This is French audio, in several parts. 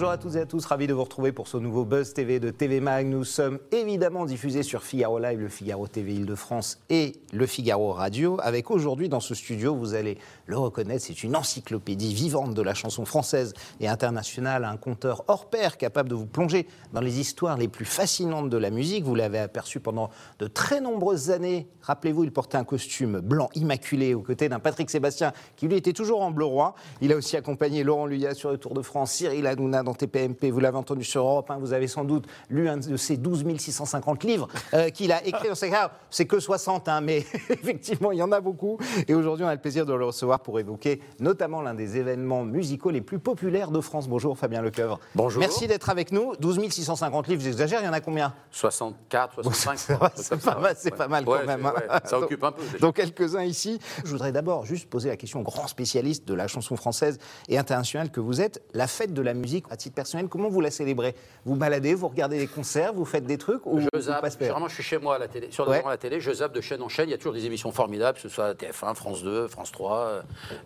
Bonjour à toutes et à tous, ravi de vous retrouver pour ce nouveau Buzz TV de TV Mag. Nous sommes évidemment diffusés sur Figaro Live, le Figaro TV Île-de-France et le Figaro Radio. Avec aujourd'hui dans ce studio, vous allez le reconnaître, c'est une encyclopédie vivante de la chanson française et internationale, un conteur hors pair capable de vous plonger dans les histoires les plus fascinantes de la musique. Vous l'avez aperçu pendant de très nombreuses années. Rappelez-vous, il portait un costume blanc immaculé aux côtés d'un Patrick Sébastien qui lui était toujours en bleu roi. Il a aussi accompagné Laurent Luyat sur le Tour de France, Cyril Hanouna dans TPMP, vous l'avez entendu sur Europe 1, vous avez sans doute lu un de ses 12 650 livres euh, qu'il a écrit dans ses C'est que 60, hein, mais effectivement, il y en a beaucoup. Et aujourd'hui, on a le plaisir de le recevoir pour évoquer notamment l'un des événements musicaux les plus populaires de France. Bonjour Fabien Lecoeuvre. Bonjour. Merci d'être avec nous. 12 650 livres, j'exagère, il y en a combien? 64, 65. c'est pas, mal, pas mal quand Ouais, même. hein. ouais, ça occupe un peu, déjà. Donc quelques-uns ici. Je voudrais d'abord juste poser la question au grand spécialiste de la chanson française et internationale que vous êtes. La fête de la musique, titre personnel, comment vous la célébrez? Vous baladez, vous regardez des concerts, vous faites des trucs ou Je zappe, généralement je suis chez moi à la télé, sur Ouais. la télé, je zappe de chaîne en chaîne, il y a toujours des émissions formidables, que ce soit TF1, France 2, France 3, euh,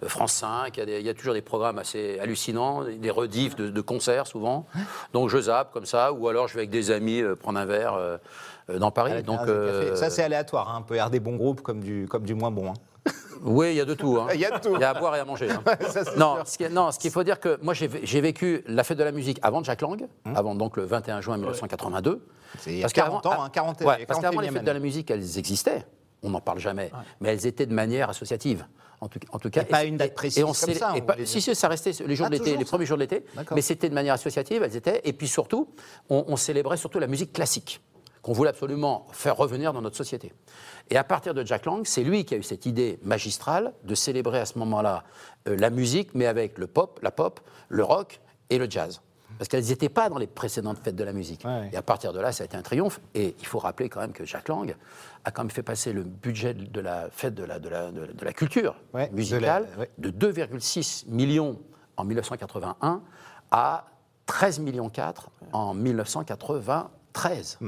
France 5, il y, a des- il y a toujours des programmes assez hallucinants, des rediffs de, de concerts souvent. Donc je zappe comme ça, ou alors je vais avec des amis euh, prendre un verre euh, dans Paris. Donc, euh, Ça, c'est aléatoire. Hein. On peut y avoir des bons groupes comme du, comme du moins bon. hein. Oui, il y a de tout. hein. Il y a de tout. Il y a à boire et à manger. hein. Ça, non, ce qui, non, ce qu'il faut dire que moi j'ai vécu la fête de la musique avant Jack Lang, Hum. avant donc le 21 juin 1982. C'est il y a Parce 40 qu'avant- ans, hein, 40 ouais, les parce qu'avant les 41e fêtes de la musique, elles existaient. On n'en parle jamais, mais elles étaient de manière associative. En tout, en tout cas, Et pas une date précise et on comme ça, et pas- si, si, ça restait les jours Ah, de l'été, les ça premiers jours de l'été, mais c'était de manière associative. Elles étaient. Et puis surtout, on, on célébrait surtout la musique classique qu'on voulait absolument faire revenir dans notre société. Et à partir de Jack Lang, c'est lui qui a eu cette idée magistrale de célébrer à ce moment-là euh, la musique, mais avec le pop, la pop, le rock et le jazz. Parce qu'elles n'étaient pas dans les précédentes fêtes de la musique. Ouais. Et à partir de là, ça a été un triomphe. Et il faut rappeler quand même que Jack Lang a quand même fait passer le budget de la fête de la, de la, de, de la culture Ouais, musicale ouais. de 2,6 millions en 1981 à 13 millions 4 en 1993.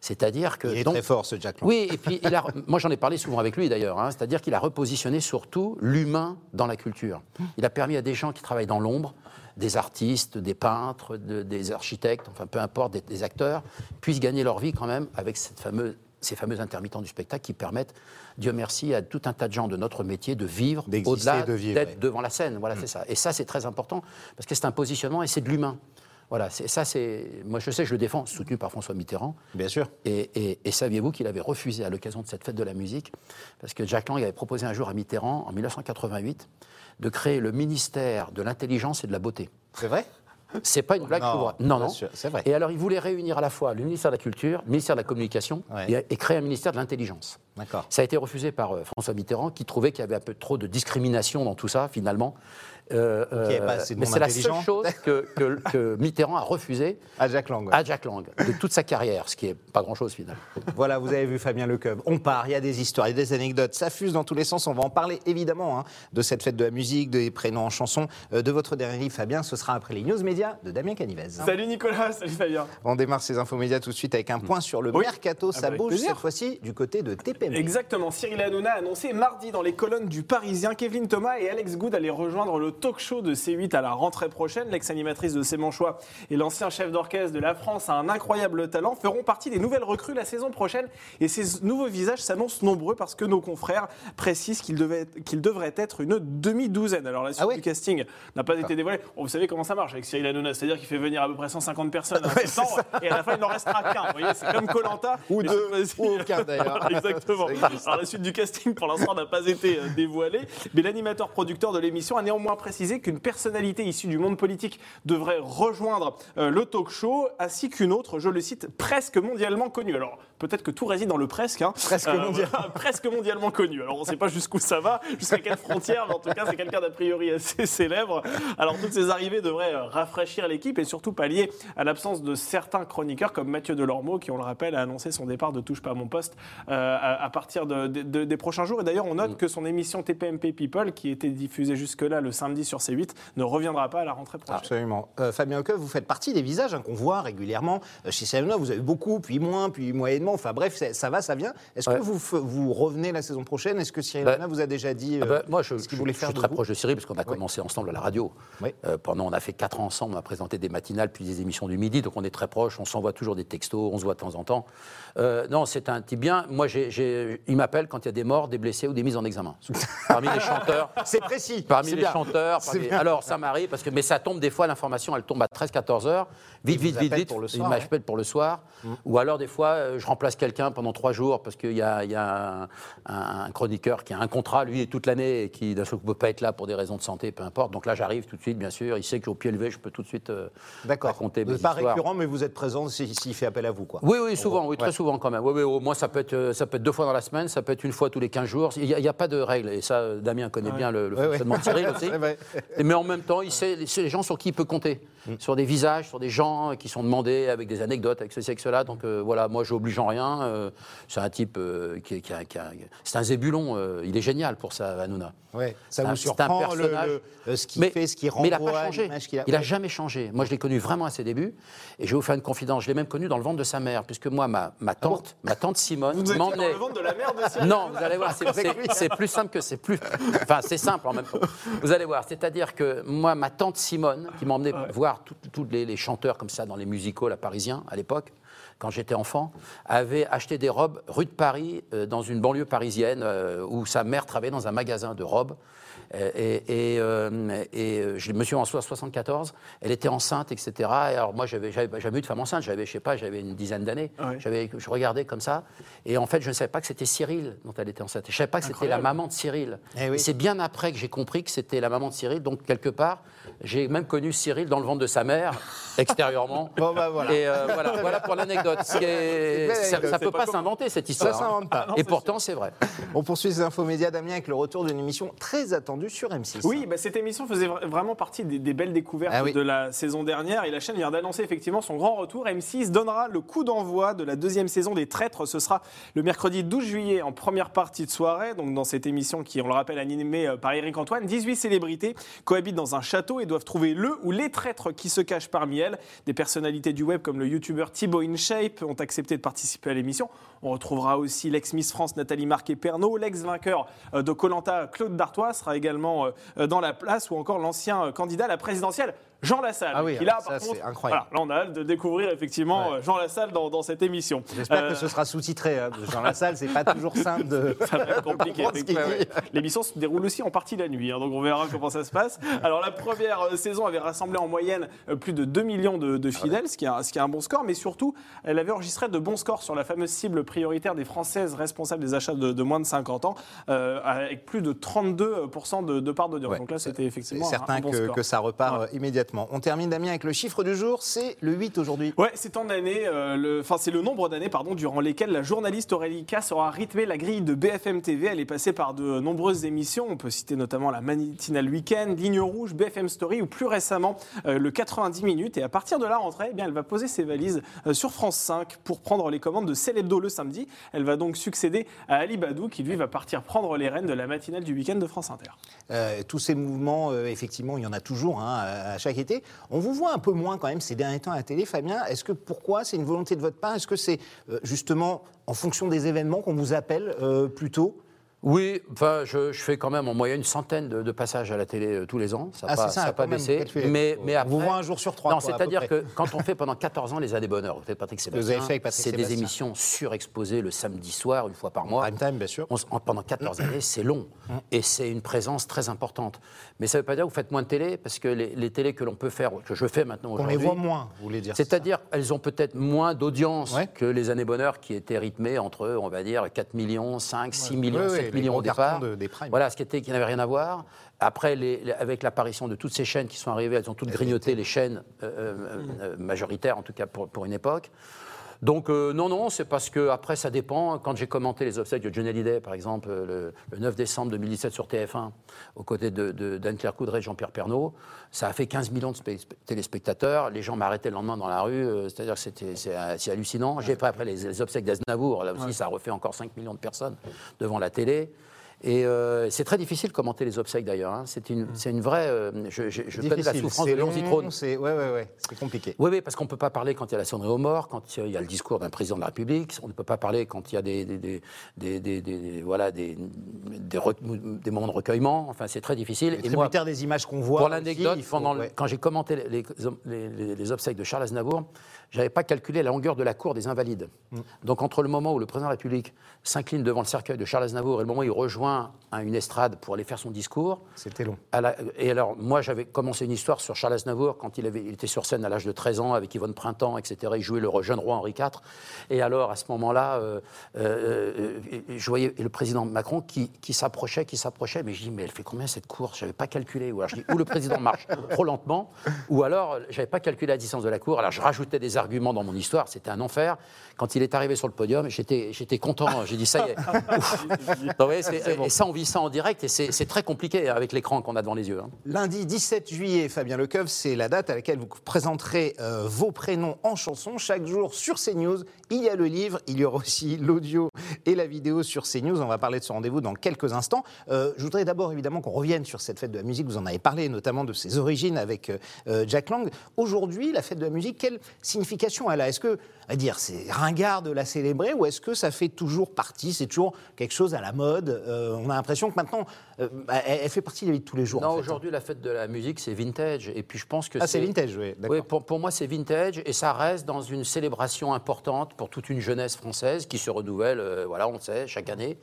C'est-à-dire que. Il est donc- très fort, ce Jack Lang. oui, et puis il a- moi j'en ai parlé souvent avec lui d'ailleurs, hein, c'est-à-dire qu'il a repositionné surtout l'humain dans la culture. Il a permis à des gens qui travaillent dans l'ombre, des artistes, des peintres, de- des architectes, enfin peu importe, des, des acteurs, puissent gagner leur vie quand même avec cette fameuse, ces fameux intermittents du spectacle qui permettent, Dieu merci, à tout un tas de gens de notre métier de vivre au-delà de d'être ouais. Mm. devant la scène. Voilà, c'est ça. Et ça, c'est très important parce que c'est un positionnement et c'est de l'humain. Voilà, ça, c'est. Moi, je sais, je le défends, soutenu par François Mitterrand. Bien sûr. Et, et- et saviez-vous qu'il avait refusé à l'occasion de cette fête de la musique, parce que Jack Lang avait proposé un jour à Mitterrand, en 1988, de créer le ministère de l'intelligence et de la beauté. C'est vrai? C'est pas une blague, Non. Non, non. c'est vrai. Et alors, il voulait réunir à la fois le ministère de la Culture, le ministère de la Communication Ouais. et, et créer un ministère de l'Intelligence. D'accord. Ça a été refusé par euh, François Mitterrand, qui trouvait qu'il y avait un peu trop de discrimination dans tout ça, finalement. Euh, assez de mais c'est la seule chose que, que- que Mitterrand a refusé À Jack Lang. ouais. à Jack Lang, de toute sa carrière, ce qui est pas grand-chose finalement. Voilà, vous avez vu Fabien Lecoeuvre. On part, il y a des histoires, il y a des anecdotes, ça fuse dans tous les sens. On va en parler évidemment hein, de cette fête de la musique, des prénoms en chanson, euh, de votre dernier livre, Fabien. Ce sera après les news médias de Damien Canivez. Salut Nicolas, salut Fabien. On démarre ces infos médias tout de suite avec un point sur le Oui. mercato. Ah Ça bah, bouge plaisir. cette fois-ci du côté de TPM. Exactement, Cyril Hanouna a annoncé mardi dans les colonnes du Parisien qu'Evelyne Thomas et Alex Good allaient rejoindre le talk show de C8 à la rentrée prochaine. L'ex-animatrice de C'est mon choix et l'ancien chef d'orchestre de la France a un incroyable talent, feront partie des nouvelles recrues la saison prochaine. Et ces nouveaux visages s'annoncent nombreux parce que nos confrères précisent qu'ils qu'ils devraient être une demi-douzaine. Alors la suite Ah du casting n'a pas été dévoilée. Vous savez comment ça marche avec Cyril Hanouna, c'est-à-dire qu'il fait venir à peu près 150 personnes en Ouais, et à la fin il n'en restera qu'un. Vous voyez, c'est comme Colanta. Ou deux, ou aucun, d'ailleurs. Exactement. Alors la suite du casting pour l'instant n'a pas été euh, dévoilée, mais l'animateur producteur de l'émission a néanmoins précisé qu'une personnalité issue du monde politique devrait rejoindre euh, le talk show, ainsi qu'une autre, je le cite, presque mondialement connue. Alors peut-être que tout réside dans le presque. hein. Presque mondial. voilà, presque mondialement connu. Alors on ne sait pas jusqu'où ça va, jusqu'à quelle frontière, mais en tout cas c'est quelqu'un d'a priori assez célèbre. Alors toutes ces arrivées devraient euh, rafraîchir l'équipe et surtout pallier à l'absence de certains chroniqueurs comme Mathieu Delormeau qui, on le rappelle, a annoncé son départ de Touche pas à mon poste euh, à, à partir de- de- de- des prochains jours. Et d'ailleurs on note que son émission TPMP People, qui était diffusée jusque-là le samedi sur C8, ne reviendra pas à la rentrée prochaine. Absolument. Euh, Fabien Oeuf, vous faites partie des visages hein, qu'on voit régulièrement euh, chez Salona. Vous avez beaucoup, puis moins, puis moyennement. Enfin bref, ça va, ça vient. Est-ce Ouais. que vous, vous revenez la saison prochaine? Est-ce que Cyril Bah, Hanouna vous a déjà dit Ah euh, bah, moi, je, ce je- qu'il voulait je faire suis de très proche de Cyril, parce qu'on a commencé ensemble à la radio. Euh, pendant, on a fait quatre ans ensemble, on a présenté des matinales, puis des émissions du midi, donc on est très proches, on s'envoie toujours des textos, on se voit de temps en temps. Euh, non, c'est un type bien. Moi, j'ai- j'ai- il m'appelle quand il y a des morts, des blessés ou des mises en examen. Parmi les chanteurs. C'est précis. Parmi les bien. chanteurs, parmi- alors ça m'arrive parce que mais ça tombe des fois l'information elle tombe à 13-14 heures vite vite vite vite pour le il m'appelle pour le soir ou alors des fois euh, je remplace quelqu'un pendant trois jours parce qu'il y a, y a un, chroniqueur qui a un contrat lui toute l'année et qui d'un seul coup peut pas être là pour des raisons de santé peu importe donc là j'arrive tout de suite bien sûr il sait qu'au pied levé je peux tout de suite euh, D'accord. raconter Vous n'êtes pas histoires. récurrent, mais vous êtes présent s'il s'il fait appel à vous. Quoi. Oui, oui, souvent, oui, très Ouais. souvent quand même. Oui, oui, au moins, ça peut, être, euh, ça peut être deux fois dans la semaine, ça peut être une fois tous les 15 jours. Il n'y a, pas de règle. Et ça, Damien connaît bien le, le Ouais, fonctionnement de Cyril aussi. Mais en même temps, il sait, c'est les gens sur qui il peut compter. Mm. Sur des visages, sur des gens qui sont demandés avec des anecdotes, avec ceci, avec cela. Donc euh, voilà, moi, je n'oblige en rien. Euh, c'est un type euh, qui, qui a- qui a- C'est un zébulon. euh, il est génial pour ça, Hanouna. Ouais. Ça C'est un- vous c'est un surprend le, personnage. le- ce qu'il Mais, fait, ce qu'il mais il n'a pas changé. qu'il a. Il n'a jamais changé. Moi, je l'ai connu vraiment à ses débuts. Et je vais vous faire une confidence. Je l'ai même connu dans le ventre de sa mère, puisque moi, ma, ma tante, ma tante Simone, Vous êtes dans m'emmenait. le ventre de la mère de Non, vous allez voir, c'est- c'est c'est plus simple que c'est plus. Enfin, c'est simple en même temps. Vous allez voir, c'est-à-dire que moi, ma tante Simone, qui m'emmenait voir tous les, les chanteurs comme ça dans les musicals à Parisiens à l'époque, quand j'étais enfant, avait acheté des robes rue de Paris, euh, dans une banlieue parisienne, euh, où sa mère travaillait dans un magasin de robes. Euh, Et, et, euh, et, euh, je me suis en 74, elle était enceinte, etc. Et alors moi, j'avais jamais eu de femme enceinte, j'avais, je sais pas, j'avais une dizaine d'années. Ouais. J'avais, je regardais comme ça, et en fait, je ne savais pas que c'était Cyril dont elle était enceinte. Je ne savais pas que c'était la maman de Cyril. Eh oui. Et c'est bien après que j'ai compris que c'était la maman de Cyril. Donc quelque part, j'ai même connu Cyril dans le ventre de sa mère, extérieurement. Bon, bah, voilà. Et euh, voilà, voilà pour l'anecdote. Ça, C'est peut pas s'inventer cette Ça histoire. hein. s'invente pas. Et pourtant, c'est vrai. On poursuit ces infos médias, Damien, avec le retour d'une émission très attendue sur M6. Oui, bah, cette émission faisait vra- vraiment partie des, des belles découvertes Ah oui. de la saison dernière et la chaîne vient d'annoncer effectivement son grand retour. M6 donnera le coup d'envoi de la deuxième saison des Traîtres. Ce sera le mercredi 12 juillet en première partie de soirée. Donc dans cette émission qui, on le rappelle, animée euh, par Eric Antoine, 18 célébrités cohabitent dans un château et doivent trouver le ou les traîtres qui se cachent parmi elles. Des personnalités du web comme le youtubeur Thibaut InShape ont accepté de participer à l'émission. On retrouvera aussi l'ex-Miss France Nathalie Marquet-Pernot, l'ex-vainqueur euh, de Colanta Claude Dartois sera également euh, dans la place ou encore l'ancien euh, candidat à la présidentielle Jean Lassalle. Ah oui, qui là, par contre, c'est incroyable. voilà, là, on a hâte de découvrir effectivement Ouais. euh, Jean Lassalle dans, dans cette émission. J'espère Euh, que ce sera sous-titré. Hein, parce que dans la salle, c'est pas toujours simple de. ça va être compliqué. L'émission se déroule aussi en partie la nuit, hein, donc on verra comment ça se passe. Alors la première euh, saison avait rassemblé en moyenne euh, plus de 2 millions de, de fidèles, ce, qui est un, ce qui est un bon score, mais surtout, elle avait enregistré de bons scores sur la fameuse cible prioritaire des Françaises responsables des achats de, de moins de 50 ans, euh, avec plus de 32% de, de part d'audience. Ouais, donc là, c'était C'est effectivement un- certain un bon que, score. que ça repart Ouais. Immédiatement. On termine, Damien, avec le chiffre du jour. C'est le 8 aujourd'hui. Ouais, c'est tant d'années, euh, le- enfin c'est le nombre d'années pardon durant lesquelles la journaliste Aurélie Cass aura rythmé la grille de BFM TV. Elle est passée par de nombreuses émissions. On peut citer notamment la matinale Week-end, Ligne Rouge, BFM Story ou plus récemment euh, le 90 minutes. Et à partir de la rentrée, eh bien elle va poser ses valises euh, sur France 5 pour prendre les commandes de Célébdo le samedi. Elle va donc succéder à Ali Badou qui lui va partir prendre les rênes de la matinale du week-end de France Inter. Tous ces mouvements, effectivement, il y en a toujours hein, à chaque On vous voit un peu moins quand même ces derniers temps à la télé, Fabien. Est-ce que pourquoi? C'est une volonté de votre part? Est-ce que c'est euh, justement en fonction des événements qu'on vous appelle euh, plutôt Oui, enfin, je, je fais quand même en moyenne une centaine de, de passages à la télé euh, tous les ans. Ça n'a Ah, pas, ça, pas baissé. Mais, mais On après, vous voit un jour sur trois, Non, c'est-à-dire que quand on fait pendant 14 ans les années bonheur, Patrick vous avez Sébastien, fait avec Patrick c'est des Sébastien. émissions surexposées le samedi soir, une fois par mois. Prime time, bien sûr. On en- pendant 14 années, c'est long. Et c'est une présence très importante. Mais ça ne veut pas dire que vous faites moins de télé, parce que les, les télés que l'on peut faire, que je fais maintenant On aujourd'hui. les voit moins, vous voulez dire C'est-à-dire, elles ont peut-être moins d'audience Ouais. que les années bonheur qui étaient rythmées entre, on va dire, 4 millions, 5, 6 millions, oui, 7 les millions gros au départ. cartons de- des primes. Voilà, ce qui, était, qui n'avait rien à voir. Après, les- avec l'apparition de toutes ces chaînes qui sont arrivées, elles ont toutes grignoté les chaînes euh, euh, euh, majoritaires, en tout cas pour, pour une époque. Donc euh, non, non, c'est parce que après ça dépend. Quand j'ai commenté les obsèques de Johnny Hallyday, par exemple, euh, le, le 9 décembre 2017 sur TF1, aux côtés de, de- d'Anne-Claire Coudray et Jean-Pierre Pernaud, ça a fait 15 millions de téléspectateurs. Les gens m'arrêtaient le lendemain dans la rue, euh, c'est-à-dire que c'était, c'est, hallucinant. J'ai fait après les, les obsèques d'Aznavour, là aussi ça a refait encore 5 millions de personnes devant la télé. Et euh, c'est très difficile de commenter les obsèques d'ailleurs. hein. C'est, une, c'est une vraie. euh, je je, je connais la souffrance de long, Zitrone. C'est ouais, ouais, ouais, c'est compliqué. Oui, oui, parce qu'on ne peut pas parler quand il y a la sonnerie aux morts, quand il y a le discours d'un président de la République, on ne peut pas parler quand il y a des, des, des, des- des- des- voilà, des, des, re- des moments de recueillement. Enfin, c'est très difficile. Le tributaire des images qu'on voit. pour l'anecdote, ouais. quand j'ai commenté les, les- les- les obsèques de Charles Aznavour, j'avais pas calculé la longueur de la cour des Invalides. Mm. Donc entre le moment où le président de la République s'incline devant le cercueil de Charles Aznavour et le moment où il rejoint une estrade pour aller faire son discours, C'était long. la- et alors, moi, j'avais commencé une histoire sur Charles Aznavour quand il, avait, il était sur scène à l'âge de 13 ans avec Yvonne Printemps, etc. Il jouait le jeune roi Henri IV. Et alors, à ce moment-là, euh, euh, euh, je voyais le président Macron qui, qui s'approchait, qui s'approchait. Mais je dis, mais elle fait combien cette course Je n'avais pas calculé. Ou alors, je dis, ou le président marche trop lentement, ou alors, je n'avais pas calculé la distance de la cour. Alors, je rajoutais des arguments dans mon histoire. C'était un enfer. Quand il est arrivé sur le podium, j'étais j'étais content. J'ai dit, ça y est. Donc, voyez, c'est- Et ça, on vit ça en direct. Et c'est c'est très compliqué avec l'écran qu'on a devant les yeux. hein. Lundi 17 juillet, Fabien Lecoeuf, c'est la date à laquelle vous présenterez euh, vos prénoms en chanson. Chaque jour sur CNews, il y a le livre, il y aura aussi l'audio et la vidéo sur CNews. On va parler de ce rendez-vous dans quelques instants. Euh, je voudrais d'abord évidemment qu'on revienne sur cette fête de la musique. Vous en avez parlé, notamment de ses origines avec euh, Jack Lang. Aujourd'hui, la fête de la musique, quelle signification elle a Est-ce que, à dire, c'est ringard de la célébrer ou est-ce que ça fait toujours partie C'est toujours quelque chose à la mode Euh, On a l'impression que maintenant, euh, bah, elle, elle fait partie de la vie de tous les jours. Non, en fait. aujourd'hui, la fête de la musique, c'est vintage. Et puis, je pense que Ah, c'est vintage, oui. Oui, pour, pour moi, c'est vintage et ça reste dans une célébration importante pour toute une jeunesse française qui se renouvelle, euh, voilà, on le sait, chaque année.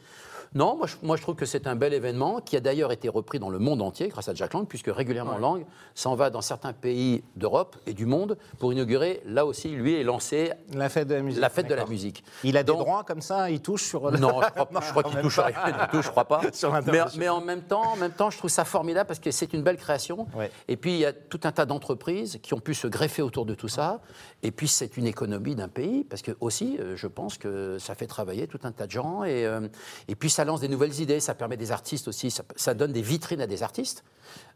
Non, moi je, moi je trouve que c'est un bel événement qui a d'ailleurs été repris dans le monde entier grâce à Jack Lang, puisque régulièrement Lang s'en va dans certains pays d'Europe et du monde pour inaugurer, là aussi, lui, et lancer La fête de la musique. la fête de la d'accord. musique. Il a des Donc- droits comme ça, il touche sur. le- Non, je crois, je crois qu'il touche rien du tout, je crois pas. Sur mais, en même temps, en même temps, je trouve ça formidable parce que c'est une belle création. Ouais. Et puis il y a tout un tas d'entreprises qui ont pu se greffer autour de tout ça. Et puis c'est une économie d'un pays parce que aussi, euh, je pense que ça fait travailler tout un tas de gens et euh, et puis ça lance des nouvelles idées, ça permet des artistes aussi, ça, donne des vitrines à des artistes.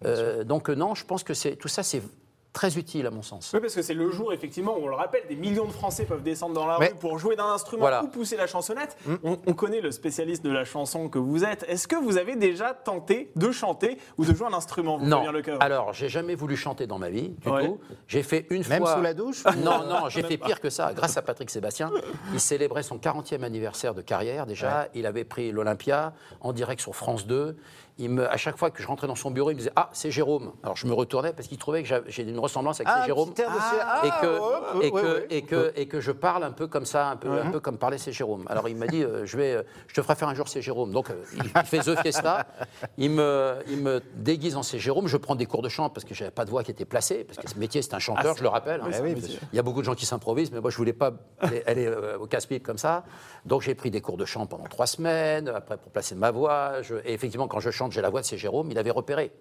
Euh, donc euh, non, je pense que tout ça, c'est très utile à mon sens. Oui, parce que c'est le jour, effectivement, où on le rappelle, des millions de Français peuvent descendre dans la rue pour jouer d'un instrument Voilà. ou pousser la chansonnette. On, on connaît le spécialiste de la chanson que vous êtes. Est-ce que vous avez déjà tenté de chanter ou de jouer un instrument, vous, Non. Lecoeur? Alors, j'ai jamais voulu chanter dans ma vie, du Ouais. tout. J'ai fait une Même fois. sous la douche Non, non, j'ai fait pire que ça. Grâce à Patrick Sébastien, il célébrait son 40e anniversaire de carrière déjà. Il avait pris l'Olympia en direct sur France 2. Il me, à chaque fois que je rentrais dans son bureau, il me disait Ah, c'est Jérôme. Alors je me retournais parce qu'il trouvait que j'ai une ressemblance avec Ah, Jérôme. ah, et, que, ouais, et, ouais, que, ouais. et, que, et que je parle un peu comme ça, un peu, un peu comme parlait c'est Jérôme. Alors il m'a dit euh, je, vais, euh, je te ferai faire un jour c'est Jérôme. Donc euh, il, il fait The Fiesta, il me, il me déguise en c'est Jérôme. Je prends des cours de chant parce que j'avais pas de voix qui était placée, parce que ce métier c'est un chanteur, je le rappelle. hein. Ah oui. Il y a beaucoup de gens qui s'improvisent, mais moi, je voulais pas aller, aller, euh, au casse-pipe comme ça. Donc, j'ai pris des cours de chant pendant trois semaines, après, pour placer ma voix. Je- et effectivement, quand je chante, j'ai la voix de c'est Jérôme. Il avait repéré.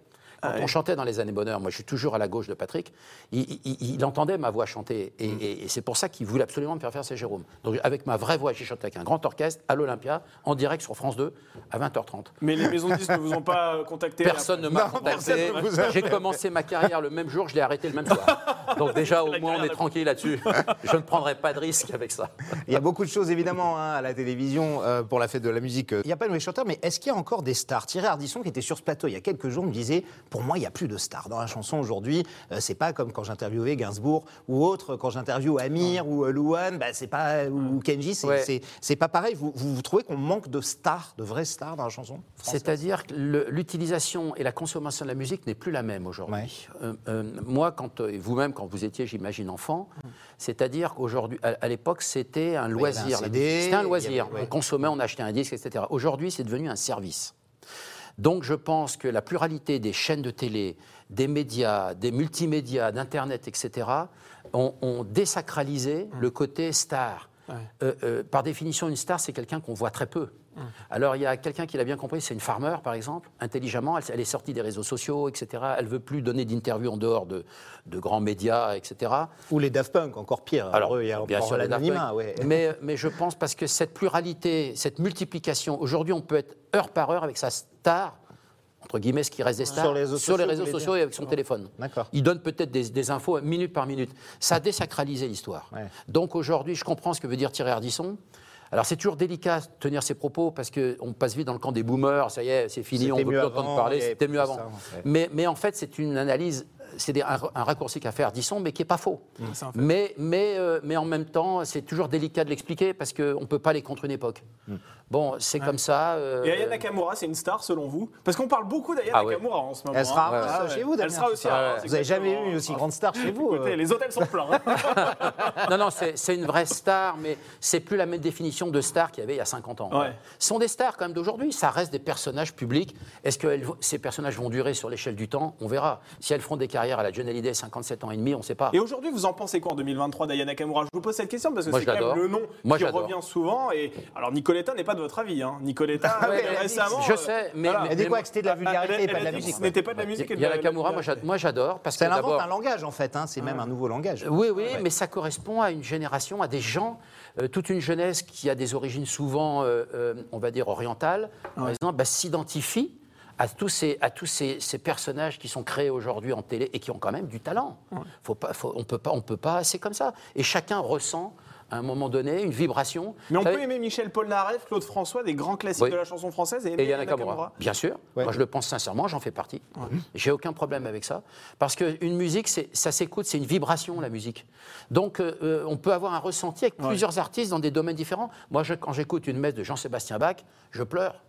Quand on chantait dans les années bonheur, moi je suis toujours à la gauche de Patrick, il, il- il- il entendait ma voix chanter. Et, et- et c'est pour ça qu'il voulait absolument me faire faire c'est Jérôme. Donc avec ma vraie voix, j'ai chanté avec un grand orchestre à l'Olympia, en direct sur France 2, à 20h30. Mais les maisons de disques ne vous ont pas contacté Personne ne m'a contacté. J'ai commencé ma carrière le même jour, je l'ai arrêté le même soir. Donc déjà, au moins, on est tranquille là-dessus. Je ne prendrai pas de risque avec ça. Il y a beaucoup de choses évidemment hein, à la télévision euh, pour la fête de la musique. Il n'y a pas de mauvais chanteurs, mais est-ce qu'il y a encore des stars? Thierry Ardisson qui était sur ce plateau il y a quelques jours me disait pour moi il n'y a plus de stars dans la chanson aujourd'hui. Euh, c'est pas comme quand j'interviewais Gainsbourg ou autre, quand j'interviewe Amir ou euh, Louane, bah, c'est pas ou Kenji, c'est Ouais. pas pareil. Vous, vous, vous trouvez qu'on manque de stars, de vraies stars dans la chanson C'est-à-dire que l'utilisation et la consommation de la musique n'est plus la même aujourd'hui. Euh, euh, moi, quand, euh, vous-même, quand vous étiez, j'imagine, enfant, c'est-à-dire qu'aujourd'hui, à, à l'époque, c'était un loisir. C'était un loisir. avait-. On consommait, on achetait un disque, etc. Aujourd'hui, c'est devenu un service. Donc je pense que la pluralité des chaînes de télé, des médias, des multimédias, d'Internet, etc., ont, ont désacralisé le côté star. euh, euh, par définition, une star, c'est quelqu'un qu'on voit très peu. Alors, il y a quelqu'un qui l'a bien compris, c'est une farmer, par exemple, intelligemment. Elle, elle est sortie des réseaux sociaux, etc. Elle veut plus donner d'interviews en dehors de, de grands médias, etc. Ou les Daft Punk, encore pire. Alors, eux, il y a bien encore sûr, l'anonymat, ouais. mais, mais je pense parce que cette pluralité, cette multiplication, aujourd'hui, on peut être heure par heure avec sa star, entre guillemets, ce qui reste des stars, Sur les réseaux sociaux, et avec son téléphone. Il donne peut-être des, des infos minute par minute. Ça a désacralisé l'histoire. Ouais. Donc aujourd'hui, je comprends ce que veut dire Thierry Ardisson. Alors c'est toujours délicat de tenir ses propos parce qu'on passe vite dans le camp des boomers, ça y est, c'est fini, on C'était veut plus entendre parler, c'était mieux avant. ça. Mais, mais en fait, c'est une analyse, c'est un, un raccourci qu'a fait Ardisson, mais qui n'est pas faux. Mais, mais, euh, mais en même temps, c'est toujours délicat de l'expliquer parce qu'on ne peut pas aller contre une époque. Bon, c'est comme ça. euh, Et Aya Nakamura, c'est une star selon vous? Parce qu'on parle beaucoup d'Aya Ah ouais. Nakamura en ce moment. Elle sera hein. Ah ouais. chez vous. Elle sera aussi Vous n'avez jamais eu une aussi grande star chez vous. Écoutez, euh. les hôtels sont pleins. hein. Non, non, c'est une vraie star, mais c'est plus la même définition de star qu'il y avait il y a 50 ans. Ouais. Ce sont des stars quand même d'aujourd'hui, ça reste des personnages publics. Est-ce que elles ces personnages vont durer sur l'échelle du temps? On verra. Si elles feront des carrières à la Johnny Hallyday, 57 ans et demi, on ne sait pas. Et aujourd'hui, vous en pensez quoi en 2023 d'Aya Nakamura? Je vous pose cette question parce que c'est le nom Moi, qui revient souvent. Et alors, Nicoletta n'est pas de votre avis. Hein. Nicoletta, Ah ouais, euh, elle récemment. Je euh, sais, mais- voilà. mais- Elle dit quoi que c'était de la Elle- vulgarité elle- et pas de la musique Ce quoi. n'était pas de la musique. et de Il y a la- Kamura, moi vulgarité. j'a- moi j'adore. parce Ça que invente un langage en fait, hein, c'est même un nouveau langage. Oui, oui, mais ça correspond à une génération, à des gens, euh, toute une jeunesse qui a des origines souvent, euh, euh, on va dire, orientales, par exemple, bah, s'identifie à tous, ces, à tous ces, ces personnages qui sont créés aujourd'hui en télé et qui ont quand même du talent. Faut pas, faut- on peut pas, on peut pas, c'est comme ça. Et chacun ressent à un moment donné une vibration. Mais on peut aimer Michel Polnareff, Claude François, des grands classiques Oui. de la chanson française et et aimer Yana Aya Nakamura. Nakamura. Bien sûr. Ouais. Moi, je le pense sincèrement, j'en fais partie. J'ai aucun problème avec ça. Parce qu'une musique, ça s'écoute, c'est une vibration, la musique. Donc, euh, euh, on peut avoir un ressenti avec plusieurs artistes dans des domaines différents. Moi, je- quand j'écoute une messe de Jean-Sébastien Bach, je pleure.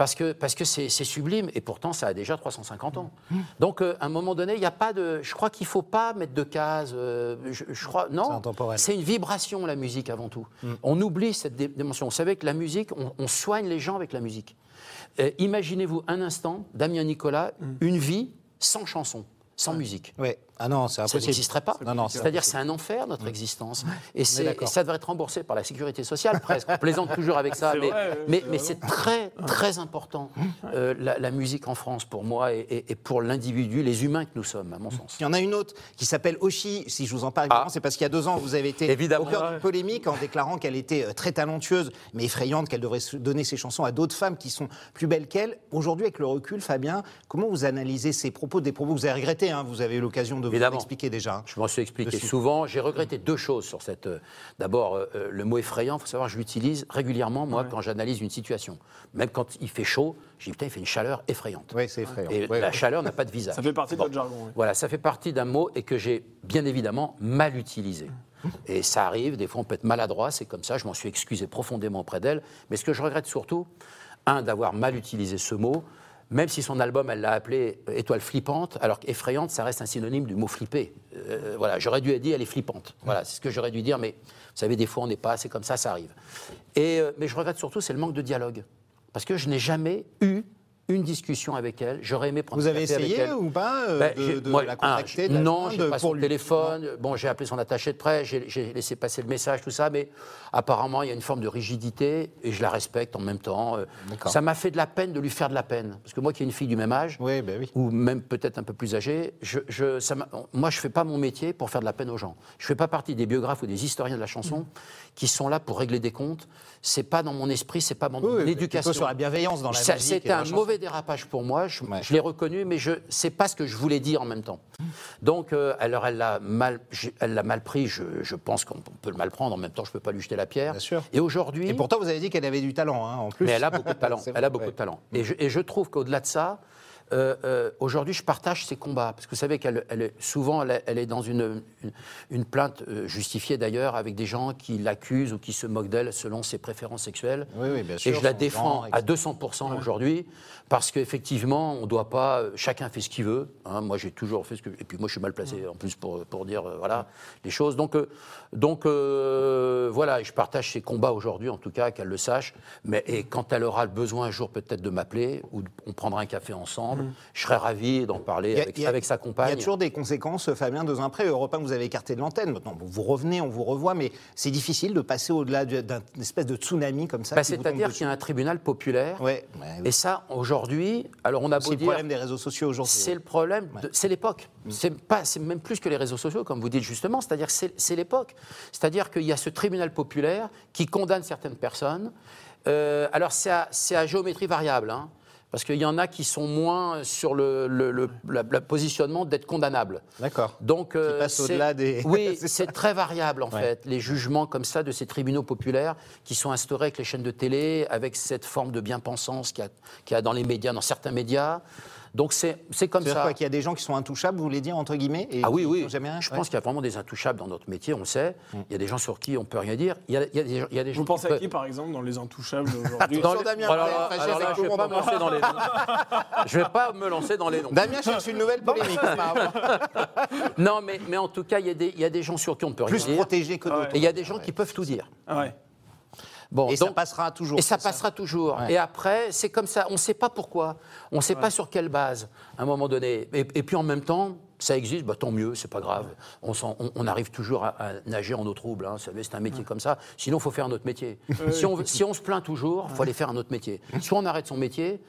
Parce que parce que c'est c'est sublime et pourtant ça a déjà 350 ans. Donc euh, à un moment donné, il n'y a pas de. Je crois qu'il faut pas mettre de cases. euh, je, je crois C'est non. C'est une vibration la musique avant tout. On oublie cette dimension. Vous savez que la musique, on, on soigne les gens avec la musique. Euh, Imaginez-vous un instant, Damien Nicolas, une vie sans chanson, sans musique. Ouais. Ah non, c'est Ça impossible. n'existerait pas. Non, non, c'est C'est-à-dire c'est un enfer notre existence. Et, et ça devrait être remboursé par la sécurité sociale presque. On plaisante toujours avec ça, mais, vrai, mais, c'est mais c'est très très important euh, la, la musique en France pour moi et, et- et pour l'individu, les humains que nous sommes, à mon sens. Il y en a une autre qui s'appelle Oshi. Si je vous en parle, évidemment, c'est parce qu'il y a deux ans, vous avez été Ah. Évidemment. au cœur d'une polémique en déclarant qu'elle était euh, très talentueuse, mais effrayante, qu'elle devrait donner ses chansons à d'autres femmes qui sont plus belles qu'elle. Aujourd'hui, avec le recul, Fabien, comment vous analysez ces propos, des propos que vous avez regrettés hein, Vous avez eu l'occasion de vous Évidemment. expliquer déjà. hein. Je m'en suis expliqué Dessus. souvent. J'ai regretté deux choses sur cette. euh, D'abord, euh, euh, le mot effrayant, il faut savoir, je l'utilise régulièrement, moi, quand j'analyse une situation. Même quand il fait chaud, je dis, putain, il fait une chaleur effrayante. Oui, c'est effrayant. Et Ouais, la ouais. chaleur n'a pas de visage. Ça fait partie de Bon. votre jargon. oui. Voilà, ça fait partie d'un mot et que j'ai bien évidemment mal utilisé. Et ça arrive, des fois on peut être maladroit, c'est comme ça, je m'en suis excusé profondément auprès d'elle. Mais ce que je regrette surtout, un, d'avoir mal utilisé ce mot, même si son album, elle l'a appelé Étoile flippante, alors qu'effrayante, ça reste un synonyme du mot flipper. Euh, voilà, j'aurais dû dire elle est flippante. Voilà, c'est ce que j'aurais dû dire, mais vous savez, des fois on n'est pas, c'est comme ça, ça arrive. Et, euh, mais je regrette surtout, c'est le manque de dialogue. Parce que je n'ai jamais eu une discussion avec elle. J'aurais aimé prendre Vous un avez café avec essayé elle. ou pas euh, Ben, de, de moi, la un, contacter de je- la Non, j'ai pas pour son lui- téléphone. Bon, j'ai appelé son attaché de presse, j'ai- laissé passer le message, tout ça, mais apparemment, il y a une forme de rigidité et je la respecte en même temps. Euh. Ça m'a fait de la peine de lui faire de la peine. Parce que moi, qui ai une fille du même âge, Oui, ben oui. ou même peut-être un peu plus âgée, je, je- ça m'a- moi, je ne fais pas mon métier pour faire de la peine aux gens. Je ne fais pas partie des biographes ou des historiens de la chanson qui sont là pour régler des comptes. C'est pas dans mon esprit, c'est pas dans mon oui, éducation. sur la bienveillance dans la Ça- musique C'était un mauvais dérapage pour moi, je, Ouais. je l'ai reconnu, mais je sais pas ce que je voulais dire en même temps. Donc, euh, alors elle l'a mal, elle l'a mal pris. Je, je pense qu'on peut le mal prendre. En même temps, je peux pas lui jeter la pierre. Bien sûr. Et aujourd'hui, Et pourtant, vous avez dit qu'elle avait du talent, hein, en plus. mais elle a beaucoup de talent. Elle a beaucoup ouais. de talent. Et je, et je trouve qu'au-delà de ça, euh, euh, aujourd'hui, je partage ses combats. Parce que vous savez qu'elle elle est, souvent, elle est, elle est dans une, une, une plainte euh, justifiée d'ailleurs avec des gens qui l'accusent ou qui se moquent d'elle selon ses préférences sexuelles. Oui, oui, bien sûr, Et je la défends à etc. 200% aujourd'hui parce qu'effectivement, on ne doit pas. Chacun fait ce qu'il veut. hein. moi, j'ai toujours fait ce que. Et puis, moi, je suis mal placé en plus pour, pour dire voilà, les choses. Donc, donc voilà, je partage ses combats aujourd'hui, en tout cas, qu'elle le sache. Mais et quand elle aura le besoin un jour peut-être de m'appeler ou on prendra un café ensemble, Je serais ravi d'en parler a- avec, a- sa Il y compagne. a toujours des conséquences, Fabien, deux ans après. Europe 1, vous avez écarté de l'antenne. Maintenant, vous revenez, on vous revoit, mais c'est difficile de passer au-delà de- d'un espèce de tsunami comme ça. Bah, C'est-à-dire qu'il y a un tribunal populaire. Ouais. Et ça, aujourd'hui, alors on a c'est beau le dire. problème des réseaux sociaux aujourd'hui. C'est le problème, c'est l'époque. Mm. C'est c'est même plus que les réseaux sociaux, comme vous dites justement. C'est-à-dire que c'est, c'est l'époque. C'est-à-dire qu'il y a ce tribunal populaire qui condamne certaines personnes. Euh, alors c'est à, c'est à géométrie variable, hein, parce qu'il y en a qui sont moins sur le, le- le- la- le positionnement d'être condamnables. D'accord. Donc, euh, au-delà des- Oui, C'est très variable en Ouais. fait, les jugements comme ça de ces tribunaux populaires qui sont instaurés avec les chaînes de télé, avec cette forme de bien-pensance qu'il y, y a dans les médias, dans certains médias. Donc c'est c'est comme ça. quoi, qu'il y a des gens qui sont intouchables, vous voulez dire, entre guillemets et Ah oui, oui. jamais Je Ouais. pense qu'il y a vraiment des intouchables dans notre métier, on le sait. Il y a des gens sur qui on peut rien dire. Il y a, il y a des, il y a des gens Vous pensez qui à qui, par exemple, dans les intouchables aujourd'hui Dans Sur les- Damien alors, là, je ne vais pas me lancer dans les noms. Je ne vais pas me lancer dans les noms. Damien cherche une nouvelle polémique. Non, mais, mais en tout cas, il y, a des, il y a des gens sur qui on peut rien Plus dire. protégé que d'autres. Et il y a des gens qui peuvent tout dire. Bon, Et ça passera toujours. Et ça passera toujours. Ouais. Et après, c'est comme ça. On ne sait pas pourquoi. On ne sait pas sur quelle base, à un moment donné. Et, et puis en même temps, ça existe, bah, tant mieux, c'est pas grave. On, on- on arrive toujours à, à nager en eau trouble. hein. C'est un métier comme ça. Sinon, il faut faire un autre métier. si, on, si on se plaint toujours, il faut aller faire un autre métier. Soit on arrête son métier,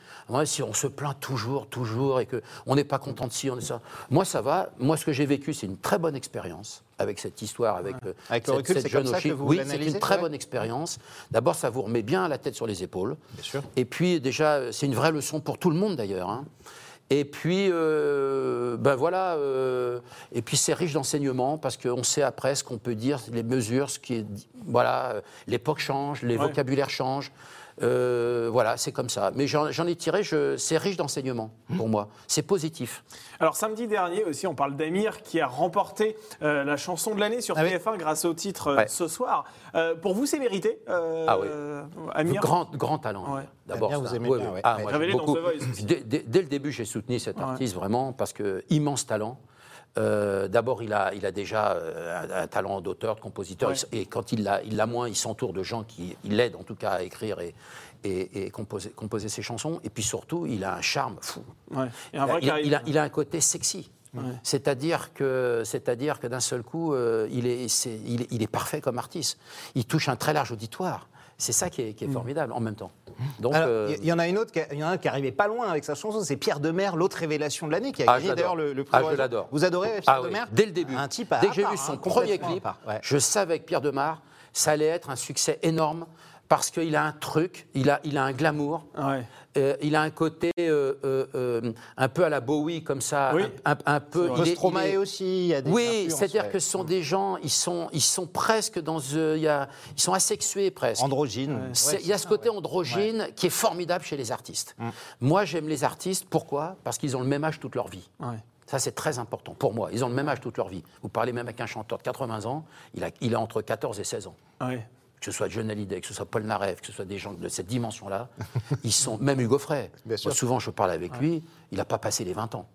si on se plaint toujours, toujours, et qu'on n'est pas content de ci, on est ça. Moi, ça va. Moi, ce que j'ai vécu, c'est une très bonne expérience avec cette histoire, avec, euh, Avec le cette- recul, cette c'est comme jeune ça que Oshie. vous Oui, c'est une très bonne expérience. D'abord, ça vous remet bien la tête sur les épaules. Bien sûr. Et puis, déjà, c'est une vraie leçon pour tout le monde, d'ailleurs. hein. Et puis, euh, ben voilà. euh, et puis, c'est riche d'enseignements parce qu'on sait après ce qu'on peut dire, les mesures, ce qui est. Voilà, l'époque change, les Ouais. vocabulaires changent. Euh, voilà, c'est comme ça. Mais j'en ai tiré, je- c'est riche d'enseignements pour moi. C'est positif. Alors samedi dernier aussi, on parle d'Amir qui a remporté euh, la chanson de l'année sur Ah oui. TF1 grâce au titre euh, Ouais. ce soir. Euh, pour vous, c'est mérité euh, Ah oui. Amir Grand, grand talent. Ouais. D'abord, vous ça. aimez Ouais, bien. Ah, moi, beaucoup. The Voice aussi. Dès, dès- dès le début, j'ai soutenu cet Ouais. artiste vraiment parce que immense talent. Euh, D'abord, il a, il a déjà euh, un, un talent d'auteur, de compositeur, Ouais. Et quand il l'a il moins, il s'entoure de gens qui l'aident en tout cas à écrire et, et, et composer, composer ses chansons. Et puis surtout, il a un charme fou. Ouais. Et un vrai il, a, charisme. il a- il a un côté sexy. C'est-à-dire que, c'est-à-dire que d'un seul coup, euh, il, est, c'est- il, est, il est parfait comme artiste. Il touche un très large auditoire. C'est ça qui est, qui est formidable en même temps. Donc, Alors, euh, il y, en a une autre, qui, il y en a un qui arrivait pas loin avec sa chanson, c'est Pierre Demer, l'autre révélation de l'année, qui a Ah, gagné d'ailleurs le, le prix. Ah, je l'adore. Vous adorez Pierre Ah oui, Demer dès le début. Un type à Dès que j'ai vu son hein, premier complètement à clip, ouais. je savais que Pierre Demar, ça allait être un succès énorme parce qu'il a un truc, il a, il a un glamour, Ouais. euh, il a un côté euh, euh, euh, un peu à la Bowie comme ça, Oui. un, un- un peu. Il est- il Stromae est- aussi, il y a des Oui, c'est-à-dire ouais. que ce sont des gens, ils sont, ils sont presque dans, euh, il y a- ils sont asexués presque. Androgyne. Ouais, il y a ce côté ouais. androgyne qui est formidable chez les artistes. Moi, j'aime les artistes. Pourquoi? Parce qu'ils ont le même âge toute leur vie. Ouais. Ça, c'est très important pour moi. Ils ont le même âge toute leur vie. Vous parlez même avec un chanteur de 80 ans, il a, il a entre 14 et 16 ans. Que ce soit John Hallyday, que ce soit Paul Narev, que ce soit des gens de cette dimension-là, ils sont. Même Hugo Frey. Bien sûr. Moi, souvent, je parle avec lui, il n'a pas passé les 20 ans.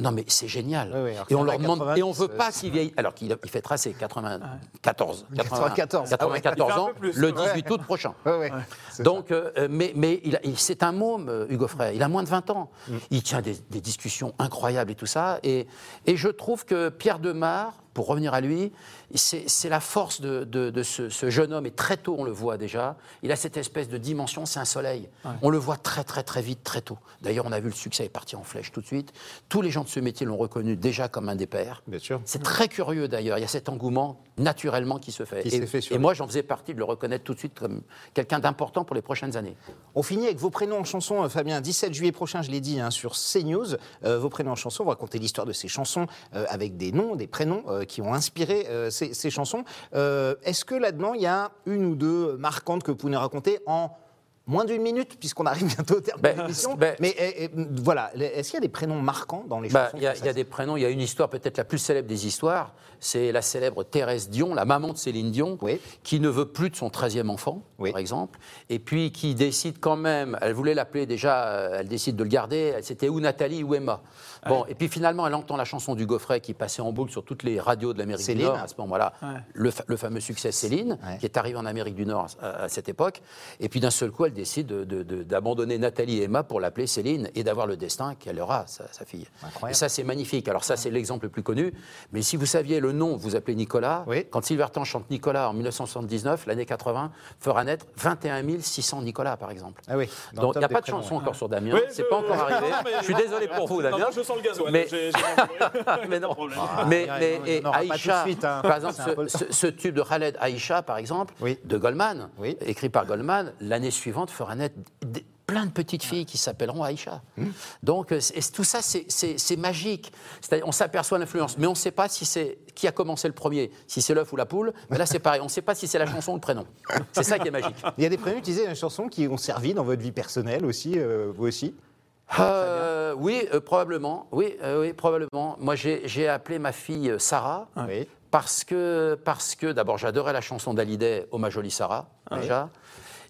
Non, mais c'est génial. Oui, oui, alors et on leur demande. 90, Et on veut pas qu'il vieillisse. Alors qu'il fêtera ses 94. 94, ah ouais. 94 Il fait un ans, plus, le ouais. 18 août prochain. Ouais, ouais, c'est Donc, euh, euh, mais, mais il a- il- c'est un môme, euh, Hugo Frey. Il a moins de 20 ans. Mm. Il tient des, des discussions incroyables et tout ça. Et, et je trouve que Pierre Demar, pour revenir à lui, c'est la force de, de- de ce, ce jeune homme. Et très tôt, on le voit déjà. Il a cette espèce de dimension, c'est un soleil. On le voit très, très, très vite, très tôt. D'ailleurs, on a vu le succès est parti en flèche tout de suite. Tous les gens de ce métier l'ont reconnu déjà comme un des pères. Bien sûr. C'est très curieux d'ailleurs. Il y a cet engouement naturellement qui se fait. Qui et s'est fait sur et moi, j'en faisais partie de le reconnaître tout de suite comme quelqu'un d'important pour les prochaines années. On finit avec vos prénoms en chanson, euh, Fabien. 17 juillet prochain, je l'ai dit, hein, sur CNews. Euh, vos prénoms en chanson, vous racontez l'histoire de ces chansons euh, avec des noms, des prénoms euh, qui ont inspiré euh, ces, ces chansons. Euh, Est-ce que là-dedans, il y a une ou deux marquantes que vous pouvez nous raconter en moins d'une minute, puisqu'on arrive bientôt au terme Ben, de l'émission ben- Mais eh, eh, voilà, est-ce qu'il y a des prénoms marquants dans les Bah, chansons Il y, a- y des prénoms, il y a une histoire peut-être la plus célèbre des histoires, c'est la célèbre Thérèse Dion, la maman de Céline Dion, Oui. qui ne veut plus de son 13e enfant, Oui. par exemple, et puis qui décide quand même, elle voulait l'appeler déjà, euh, elle décide de le garder, c'était ou Nathalie ou Emma. Bon, et puis finalement, elle entend la chanson du Gaufret qui passait en boucle sur toutes les radios de l'Amérique du. Nord à ce moment-là, Ouais. le, fa- le fameux succès Céline, Ouais. qui est arrivé en Amérique du Nord à, à cette époque, et puis d'un seul coup, elle elle décide de- de- de- d'abandonner Nathalie et Emma pour l'appeler Céline et d'avoir le destin qu'elle aura, sa, sa fille. Incroyable. Et ça, c'est magnifique. Alors ça, c'est l'exemple le plus connu. Mais si vous saviez le nom, vous appelez Nicolas. Oui. Quand Silverton chante Nicolas en 1979, l'année 80, fera naître 21 600 Nicolas, par exemple. Ah oui, Donc il n'y a pas de chanson ouais. encore sur Damien. Oui, c'est pas encore arrivé. Non, mais- Je suis désolé pour vous, Damien. non, je sens le gasoil. Mais- mais non. Problème. Mais, mais- et Aïcha, suite, hein. par exemple, ce, ce- ce tube de Khaled Aïcha, par exemple, Oui. de Goldman, Oui. écrit par Goldman, l'année suivante fera naître plein de petites filles qui s'appelleront Aïcha. Hmm. Donc, euh, tout ça, c'est- magique. On s'aperçoit l'influence, mais on ne sait pas si c'est qui a commencé le premier, si c'est l'œuf ou la poule. Mais là, c'est pareil, on ne sait pas si c'est la chanson ou le prénom. C'est ça qui est magique. Il y a des prénoms utilisés dans les chansons qui ont servi dans votre vie personnelle aussi, euh, vous aussi? Euh, oui, euh, probablement. Oui, oui, probablement. Moi, j'ai appelé ma fille Sarah. Oui. Parce que, parce que d'abord, j'adorais la chanson d'Hallyday, Oh ma jolie Sarah, déjà.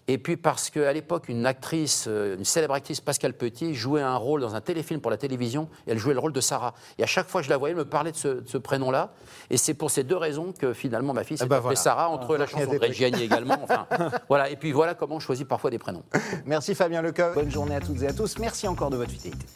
Et puis parce qu'à l'époque, une actrice, euh, une célèbre actrice, Pascal Petit, jouait un rôle dans un téléfilm pour la télévision, et elle jouait le rôle de Sarah. Et à chaque fois que je la voyais, elle me parlait de ce, prénom-là. Et c'est pour ces deux raisons que finalement, ma fille s'est bah appelée voilà. Sarah, entre la chanson de Reggiani également. Enfin, voilà. Et puis voilà comment on choisit parfois des prénoms. Merci Fabien Lecoeur. Bonne journée à toutes et à tous. Merci encore de votre fidélité.